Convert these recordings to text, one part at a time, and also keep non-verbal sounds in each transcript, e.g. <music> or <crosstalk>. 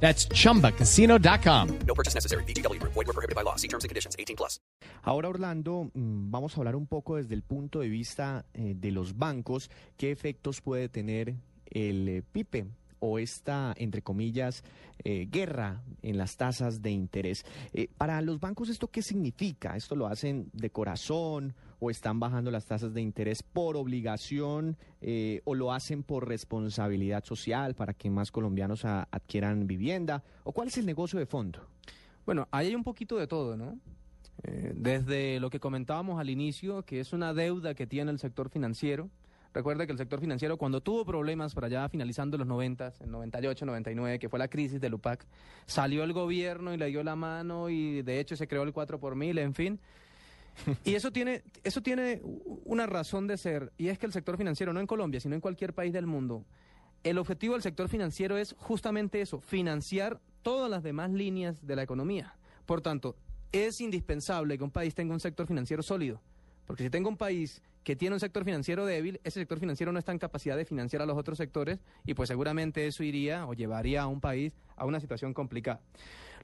That's chumbacasino.com. No purchase necessary. BGW. Void were prohibited by law. See terms and conditions. 18 plus. Ahora, Orlando, mm, vamos a hablar un poco desde el punto de vista eh, de los bancos, qué efectos puede tener el eh, PIPE o esta, entre comillas, eh, guerra en las tasas de interés. Eh, para los bancos, ¿esto qué significa? ¿Esto lo hacen de corazón o están bajando las tasas de interés por obligación eh, o lo hacen por responsabilidad social para que más colombianos adquieran vivienda? ¿O cuál es el negocio de fondo? Bueno, ahí hay un poquito de todo, ¿no? Eh, desde lo que comentábamos al inicio, que es una deuda que tiene el sector financiero. Recuerda que el sector financiero, cuando tuvo problemas para allá finalizando los 90, en 98, 99, que fue la crisis del UPAC, salió el gobierno y le dio la mano y de hecho se creó el 4 por mil, en fin. Y eso tiene, eso tiene una razón de ser, y es que el sector financiero, no en Colombia, sino en cualquier país del mundo, el objetivo del sector financiero es justamente eso, financiar todas las demás líneas de la economía. Por tanto, es indispensable que un país tenga un sector financiero sólido, porque si tengo un país que tiene un sector financiero débil, ese sector financiero no está en capacidad de financiar a los otros sectores y pues seguramente eso iría o llevaría a un país a una situación complicada.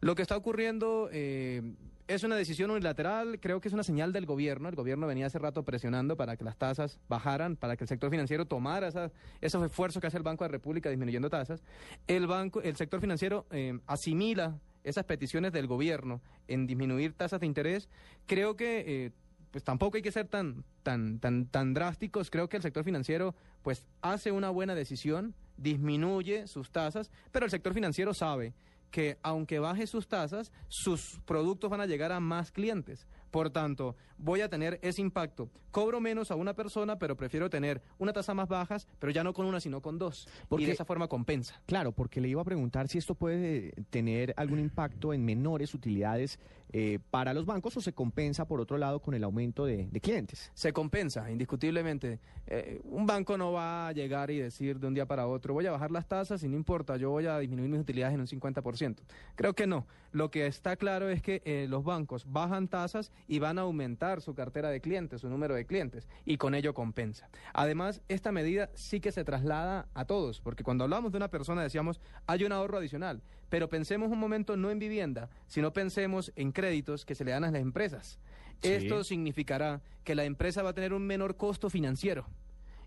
Lo que está ocurriendo eh, es una decisión unilateral, creo que es una señal del gobierno. El gobierno venía hace rato presionando para que las tasas bajaran, para que el sector financiero tomara esas- esos esfuerzos que hace el Banco de la República disminuyendo tasas. El, banco, el sector financiero eh, asimila esas peticiones del gobierno en disminuir tasas de interés. Creo que eh, pues tampoco hay que ser tan, tan, tan, tan drásticos. Creo que el sector financiero pues hace una buena decisión, disminuye sus tasas, pero el sector financiero sabe que aunque baje sus tasas, sus productos van a llegar a más clientes. Por tanto, voy a tener ese impacto. Cobro menos a una persona, pero prefiero tener una tasa más bajas, pero ya no con una, sino con dos. Porque- Y de esa forma compensa. Claro, porque le iba a preguntar si esto puede tener algún impacto en menores utilidades eh, para los bancos o se compensa por otro lado con el aumento de, clientes. Se compensa, indiscutiblemente. Eh, un banco no va a llegar y decir de un día para otro, voy a bajar las tasas y no importa, yo voy a disminuir mis utilidades en un 50%. Creo que no. Lo que está claro es que eh, los bancos bajan tasas y van a aumentar su cartera de clientes, su número de clientes, y con ello compensa. Además, esta medida sí que se traslada a todos, porque cuando hablamos de una persona decíamos, hay un ahorro adicional, pero pensemos un momento no en vivienda, sino pensemos en créditos que se le dan a las empresas. Sí. Esto significará que la empresa va a tener un menor costo financiero.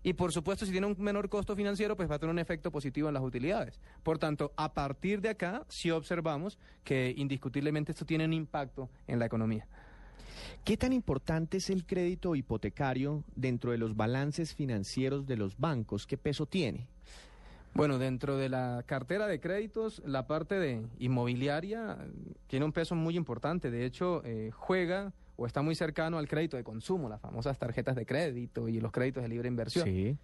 Y por supuesto, si tiene un menor costo financiero, pues va a tener un efecto positivo en las utilidades. Por tanto, a partir de acá, sí observamos que indiscutiblemente esto tiene un impacto en la economía. ¿Qué tan importante es el crédito hipotecario dentro de los balances financieros de los bancos? ¿Qué peso tiene? Bueno, dentro de la cartera de créditos, la parte de inmobiliaria tiene un peso muy importante. De hecho, eh, juega o está muy cercano al crédito de consumo, las famosas tarjetas de crédito y los créditos de libre inversión. Sí.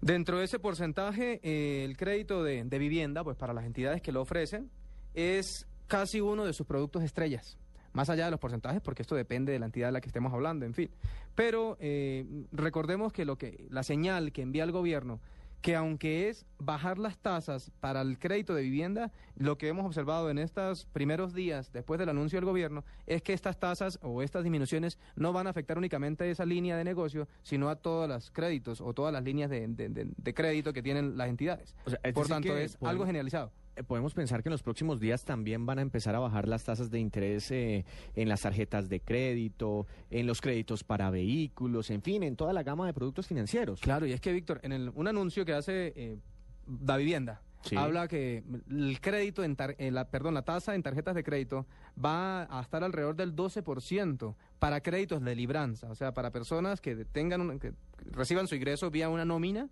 Dentro de ese porcentaje, eh, el crédito de, de vivienda, pues para las entidades que lo ofrecen, es casi uno de sus productos estrellas. Más allá de los porcentajes, porque esto depende de la entidad de la que estemos hablando, en fin. Pero eh, recordemos que lo que la señal que envía el gobierno, que aunque es bajar las tasas para el crédito de vivienda, lo que hemos observado en estos primeros días después del anuncio del gobierno es que estas tasas o estas disminuciones no van a afectar únicamente a esa línea de negocio, sino a todos los créditos o todas las líneas de, de- de- de crédito que tienen las entidades. O sea, es Por tanto, es podemos- algo generalizado. Podemos pensar que en los próximos días también van a empezar a bajar las tasas de interés eh, en las tarjetas de crédito, en los créditos para vehículos, en fin, en toda la gama de productos financieros. Claro, y es que, Víctor, en el- un anuncio que hace eh, Da Vivienda, Sí. habla que el crédito, en tar- eh, la, perdón, la tasa en tarjetas de crédito va a estar alrededor del 12% para créditos de libranza, o sea, para personas que tengan un- que reciban su ingreso vía una nómina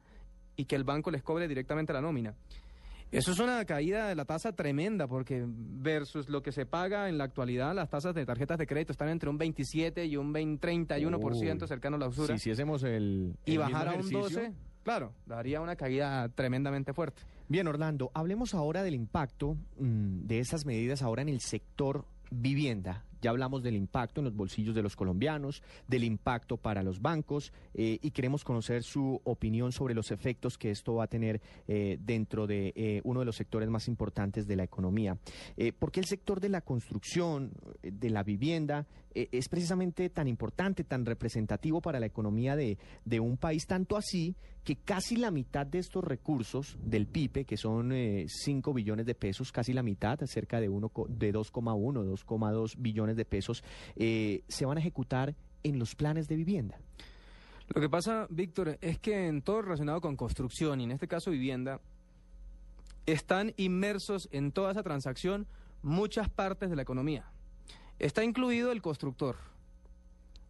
y que el banco les cobre directamente la nómina. Eso es una caída de la tasa tremenda, porque versus lo que se paga en la actualidad, las tasas de tarjetas de crédito están entre un 27 y un 20, 31% Uy. cercano a la usura. Si hiciésemos el, y bajar a un ejercicio. 12, claro, daría una caída tremendamente fuerte. Bien, Orlando, hablemos ahora del impacto mm, de esas medidas ahora en el sector vivienda. Ya hablamos del impacto en los bolsillos de los colombianos, del impacto para los bancos eh, y queremos conocer su opinión sobre los efectos que esto va a tener eh, dentro de eh, uno de los sectores más importantes de la economía. ¿Por qué el sector de la construcción, de la vivienda, eh, es precisamente tan importante, tan representativo para la economía de, de un país, tanto así que casi la mitad de estos recursos del PIPE, que son 5 billones de pesos, casi la mitad, cerca de, uno de 2,1, 2,2 billones de pesos, eh, se van a ejecutar en los planes de vivienda? Lo que pasa, Víctor, es que en todo relacionado con construcción y en este caso vivienda, están inmersos en toda esa transacción muchas partes de la economía. Está incluido el constructor,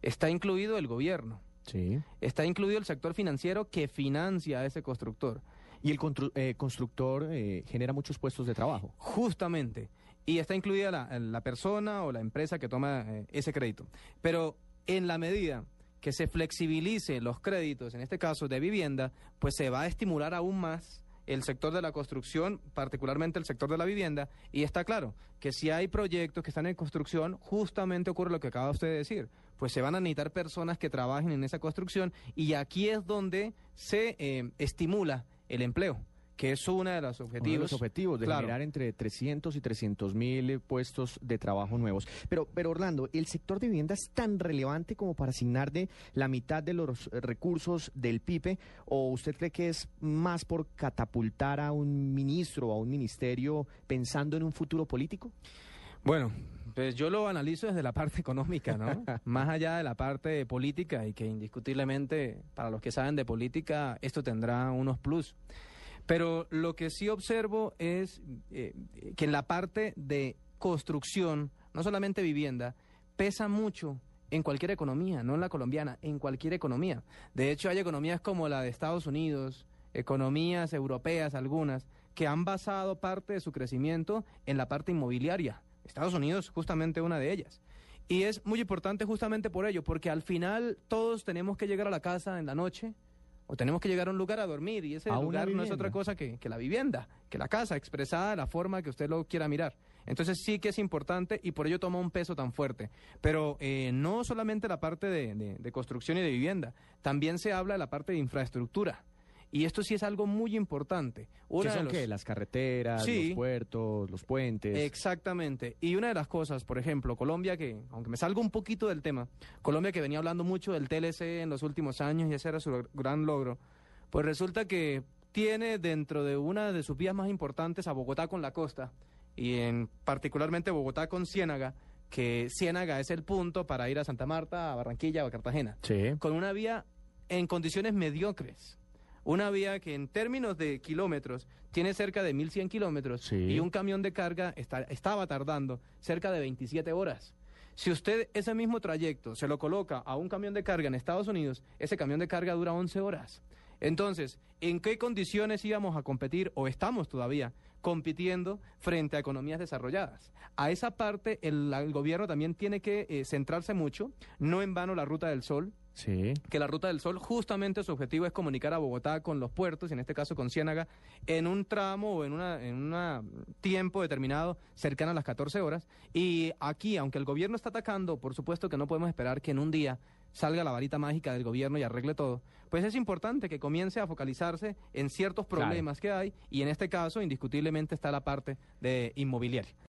está incluido el gobierno, Sí. está incluido el sector financiero que financia a ese constructor. Y el eh, constructor eh, genera muchos puestos de trabajo. Justamente. Y está incluida la, la persona o la empresa que toma eh, ese crédito. Pero en la medida que se flexibilice los créditos, en este caso de vivienda, pues se va a estimular aún más el sector de la construcción, particularmente el sector de la vivienda, y está claro que si hay proyectos que están en construcción, justamente ocurre lo que acaba usted de decir, pues se van a necesitar personas que trabajen en esa construcción y aquí es donde se eh, estimula el empleo, que es uno de los Uno de objetivos. los objetivos de Claro. generar entre 300 y 300 mil eh, puestos de trabajo nuevos. Pero, pero Orlando, ¿el sector de vivienda es tan relevante como para asignar de la mitad de los eh, recursos del PIPE? ¿O usted cree que es más por catapultar a un ministro o a un ministerio pensando en un futuro político? Bueno, pues yo lo analizo desde la parte <laughs> económica, ¿no? Más allá de la parte política y que indiscutiblemente para los que saben de política esto tendrá unos plus. Pero lo que sí observo es eh, que en la parte de construcción, no solamente vivienda, pesa mucho en cualquier economía, no en la colombiana, en cualquier economía. De hecho, hay economías como la de Estados Unidos, economías europeas algunas, que han basado parte de su crecimiento en la parte inmobiliaria. Estados Unidos justamente una de ellas. Y es muy importante justamente por ello, porque al final todos tenemos que llegar a la casa en la noche o tenemos que llegar a un lugar a dormir y ese A lugar no es otra cosa que, que la vivienda, que la casa, expresada de la forma que usted lo quiera mirar. Entonces sí que es importante y por ello toma un peso tan fuerte. Pero eh, no solamente la parte de, de- de construcción y de vivienda, también se habla de la parte de infraestructura. Y esto sí es algo muy importante. ¿Qué Una de son los- qué? Las carreteras, Sí. los puertos, los puentes. Exactamente. Y una de las cosas, por ejemplo, Colombia, que, aunque me salgo un poquito del tema, Colombia que venía hablando mucho del TLC en los últimos años y ese era su gr- gran logro, pues resulta que tiene dentro de una de sus vías más importantes a Bogotá con la costa y en particularmente Bogotá con Ciénaga, que Ciénaga es el punto para ir a Santa Marta, a Barranquilla o a Cartagena Sí. con una vía en condiciones mediocres. Una vía que en términos de kilómetros tiene cerca de 1.100 kilómetros Sí. y un camión de carga está- estaba tardando cerca de 27 horas. Si usted ese mismo trayecto se lo coloca a un camión de carga en Estados Unidos, ese camión de carga dura 11 horas. Entonces, ¿en qué condiciones íbamos a competir o estamos todavía compitiendo frente a economías desarrolladas? A esa parte el, el gobierno también tiene que eh, centrarse mucho, no en vano la ruta del sol, Sí. que la Ruta del Sol justamente su objetivo es comunicar a Bogotá con los puertos, y en este caso con Ciénaga, en un tramo o en un en una tiempo determinado cercano a las 14 horas. Y aquí, aunque el gobierno está atacando, por supuesto que no podemos esperar que en un día salga la varita mágica del gobierno y arregle todo, pues es importante que comience a focalizarse en ciertos Claro. problemas que hay y en este caso indiscutiblemente está la parte de inmobiliaria.